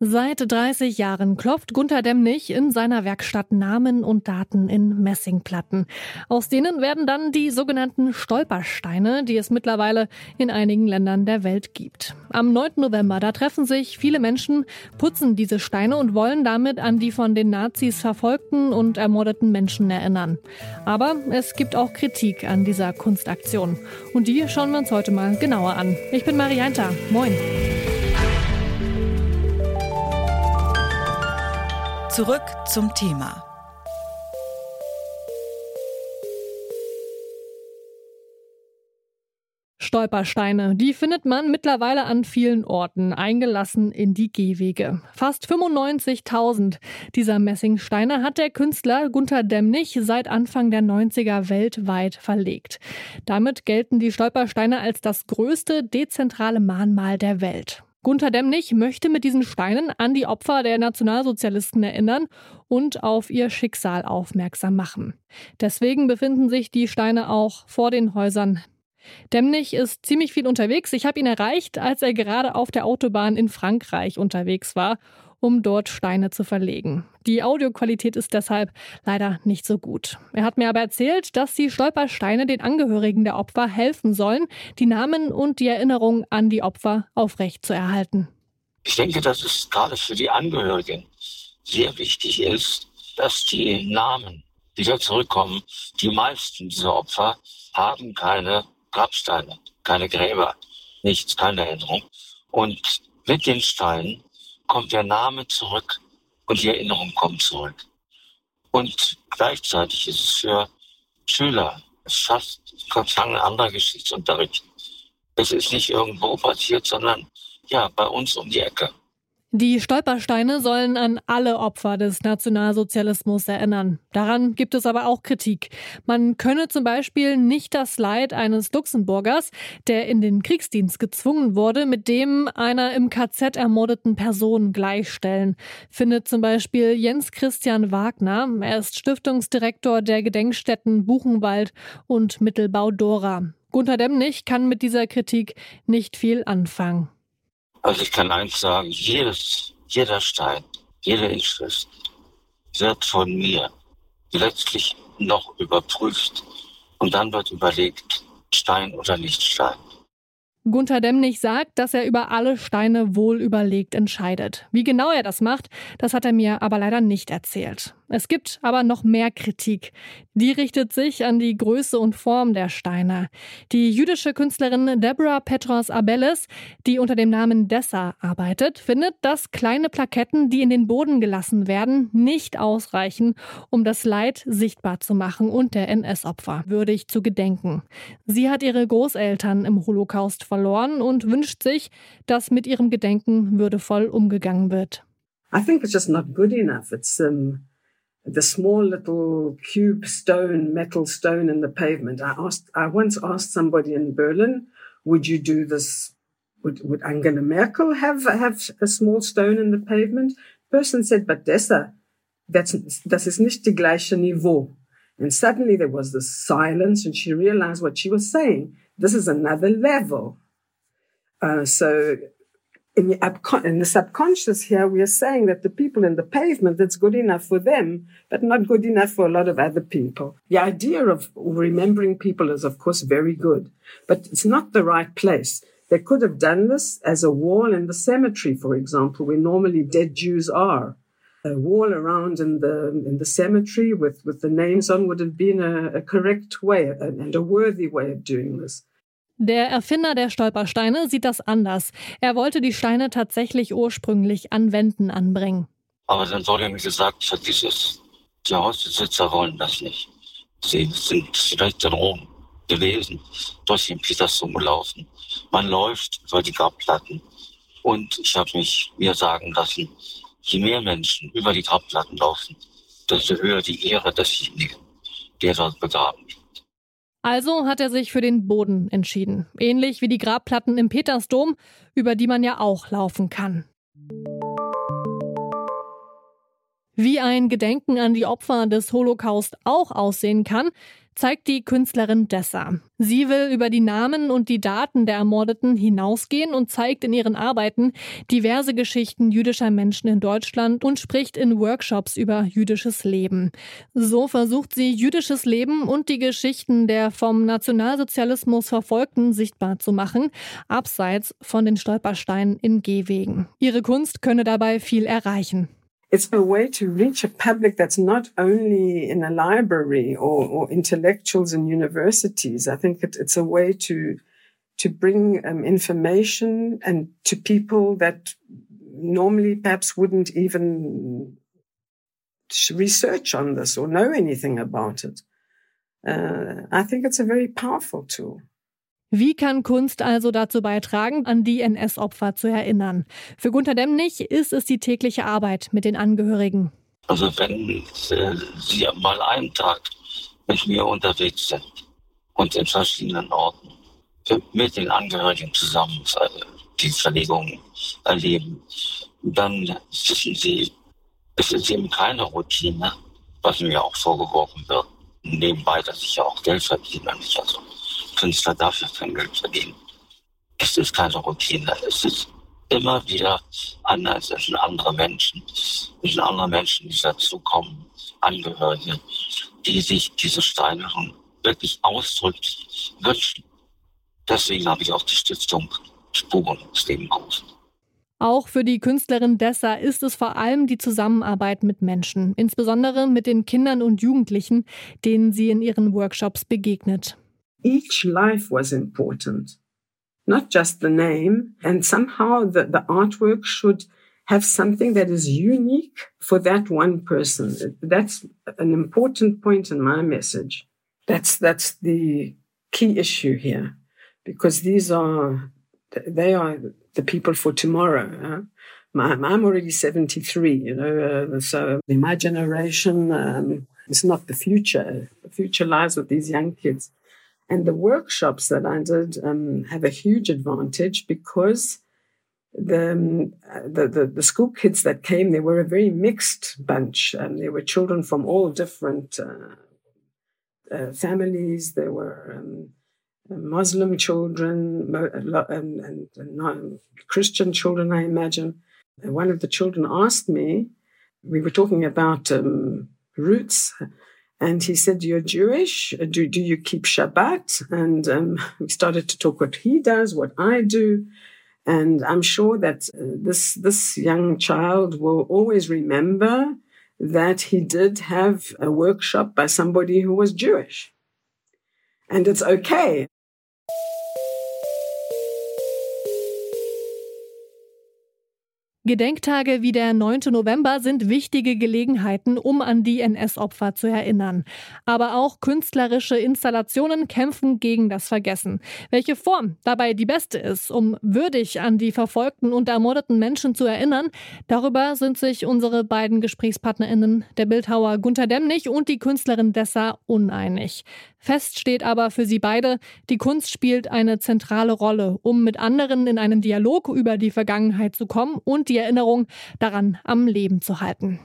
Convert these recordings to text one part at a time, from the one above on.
Seit 30 Jahren klopft Gunther Demnig in seiner Werkstatt Namen und Daten in Messingplatten. Aus denen werden dann die sogenannten Stolpersteine, die es mittlerweile in einigen Ländern der Welt gibt. Am 9. November, da treffen sich viele Menschen, putzen diese Steine und wollen damit an die von den Nazis verfolgten und ermordeten Menschen erinnern. Aber es gibt auch Kritik an dieser Kunstaktion. Und die schauen wir uns heute mal genauer an. Ich bin Marianta. Moin. Zurück zum Thema. Stolpersteine, die findet man mittlerweile an vielen Orten, eingelassen in die Gehwege. Fast 95.000 dieser Messingsteine hat der Künstler Gunther Demnig seit Anfang der 90er weltweit verlegt. Damit gelten die Stolpersteine als das größte dezentrale Mahnmal der Welt. Gunther Demnig möchte mit diesen Steinen an die Opfer der Nationalsozialisten erinnern und auf ihr Schicksal aufmerksam machen. Deswegen befinden sich die Steine auch vor den Häusern. Demnig ist ziemlich viel unterwegs. Ich habe ihn erreicht, als er gerade auf der Autobahn in Frankreich unterwegs war um dort Steine zu verlegen. Die Audioqualität ist deshalb leider nicht so gut. Er hat mir aber erzählt, dass die Stolpersteine den Angehörigen der Opfer helfen sollen, die Namen und die Erinnerung an die Opfer aufrecht zu erhalten. Ich denke, dass es gerade für die Angehörigen sehr wichtig ist, dass die Namen wieder zurückkommen. Die meisten dieser Opfer haben keine Grabsteine, keine Gräber, nichts, keine Erinnerung. Und mit den Steinen kommt der Name zurück und die Erinnerung kommt zurück. Und gleichzeitig ist es für Schüler fast ein anderer Geschichtsunterricht. Es ist nicht irgendwo passiert, sondern ja, bei uns um die Ecke. Die Stolpersteine sollen an alle Opfer des Nationalsozialismus erinnern. Daran gibt es aber auch Kritik. Man könne zum Beispiel nicht das Leid eines Luxemburgers, der in den Kriegsdienst gezwungen wurde, mit dem einer im KZ ermordeten Person gleichstellen, findet zum Beispiel Jens Christian Wagner. Er ist Stiftungsdirektor der Gedenkstätten Buchenwald und Mittelbau Dora. Gunther Demnig kann mit dieser Kritik nicht viel anfangen. Also ich kann eins sagen, jedes, jeder Stein, jede Inschrift wird von mir letztlich noch überprüft und dann wird überlegt, Stein oder nicht Stein. Gunther Demnig sagt, dass er über alle Steine wohl überlegt entscheidet. Wie genau er das macht, das hat er mir aber leider nicht erzählt. Es gibt aber noch mehr Kritik. Die richtet sich an die Größe und Form der Steine. Die jüdische Künstlerin Deborah Petros Abelles, die unter dem Namen Dessa arbeitet, findet, dass kleine Plaketten, die in den Boden gelassen werden, nicht ausreichen, um das Leid sichtbar zu machen und der NS-Opfer würdig zu gedenken. Sie hat ihre Großeltern im Holocaust verloren und wünscht sich, dass mit ihrem Gedenken würdevoll umgegangen wird. I think it's just not good enough. It's um the small little cube stone, metal stone in the pavement. I asked, I once asked somebody in Berlin, would you do this? Would, would Angela Merkel have, have a small stone in the pavement? Person said, but Dessa, that's, das ist nicht die gleiche Niveau. And suddenly there was this silence and she realized what she was saying. This is another level. Uh, so in the, in the subconscious here, we are saying that the people in the pavement, that's good enough for them, but not good enough for a lot of other people. The idea of remembering people is, of course, very good, but it's not the right place. They could have done this as a wall in the cemetery, for example, where normally dead Jews are. A wall around in the in the cemetery with, with the names on would have been a, a correct way and a worthy way of doing this. Der Erfinder der Stolpersteine sieht das anders. Er wollte die Steine tatsächlich ursprünglich an Wänden anbringen. Aber dann wurde mir gesagt, vergiss es. Die Hausbesitzer wollen das nicht. Sie sind vielleicht in Rom gewesen, durch den Petersdom gelaufen. Man läuft über die Grabplatten. Und ich habe mich mir sagen lassen, je mehr Menschen über die Grabplatten laufen, desto höher die Ehre desjenigen, der dort begraben ist. Also hat er sich für den Boden entschieden. Ähnlich wie die Grabplatten im Petersdom, über die man ja auch laufen kann. Wie ein Gedenken an die Opfer des Holocaust auch aussehen kann, zeigt die Künstlerin Dessa. Sie will über die Namen und die Daten der Ermordeten hinausgehen und zeigt in ihren Arbeiten diverse Geschichten jüdischer Menschen in Deutschland und spricht in Workshops über jüdisches Leben. So versucht sie jüdisches Leben und die Geschichten der vom Nationalsozialismus Verfolgten sichtbar zu machen, abseits von den Stolpersteinen in Gehwegen. Ihre Kunst könne dabei viel erreichen. It's a way to reach a public that's not only in a library or, or intellectuals in universities. I think it, it's a way to to bring um, information and to people that normally perhaps wouldn't even research on this or know anything about it. Uh, I think it's a very powerful tool. Wie kann Kunst also dazu beitragen, an die NS-Opfer zu erinnern? Für Gunter Demnig ist es die tägliche Arbeit mit den Angehörigen. Also wenn äh, Sie mal einen Tag mit mir unterwegs sind und in verschiedenen Orten mit den Angehörigen zusammen die Verlegung erleben, dann wissen Sie, es ist eben keine Routine, was mir auch vorgeworfen wird. Nebenbei, dass ich ja auch Geld verdiene, nicht also Künstler dafür kein Geld verdienen. Es ist keine Routine. Es ist immer wieder anders. Es sind andere Menschen. Es sind andere Menschen, die dazukommen, Angehörige, die sich diese Steinerung wirklich ausdrücklich wünschen. Deswegen habe ich auch die Stiftung Spuren ins Leben gerufen. Auch für die Künstlerin Dessa ist es vor allem die Zusammenarbeit mit Menschen, insbesondere mit den Kindern und Jugendlichen, denen sie in ihren Workshops begegnet. Each life was important, not just the name. And somehow the, the artwork should have something that is unique for that one person. That's an important point in my message. That's, that's the key issue here because these are, they are the people for tomorrow. I'm already 73, you know, uh, so my generation um, is not the future. The future lies with these young kids. And the workshops that I did um, have a huge advantage because the, um, the, the, the, school kids that came, they were a very mixed bunch. Um, there were children from all different uh, uh, families. There were um, Muslim children and, and, and, Christian children, I imagine. And one of the children asked me, we were talking about um, roots, and he said, You're Jewish. Do, do you keep Shabbat? And um, we started to talk what he does, what I do. And I'm sure that uh, this, this young child will always remember that he did have a workshop by somebody who was Jewish. And it's okay. Gedenktage wie der 9. November sind wichtige Gelegenheiten, um an die NS-Opfer zu erinnern. Aber auch künstlerische Installationen kämpfen gegen das Vergessen. Welche Form dabei die beste ist, um würdig an die verfolgten und ermordeten Menschen zu erinnern, darüber sind sich unsere beiden GesprächspartnerInnen, der Bildhauer Gunther Demnig und die Künstlerin Dessa, uneinig. Fest steht aber für sie beide, die Kunst spielt eine zentrale Rolle, um mit anderen in einen Dialog über die Vergangenheit zu kommen und die Erinnerung daran am Leben zu halten.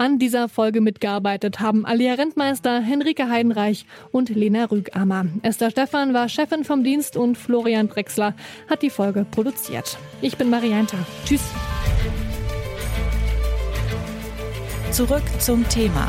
An dieser Folge mitgearbeitet haben Alia Rentmeister, Henrike Heidenreich und Lena Rügammer. Esther Stephan war Chefin vom Dienst und Florian Drexler hat die Folge produziert. Ich bin Marianta. Tschüss. Zurück zum Thema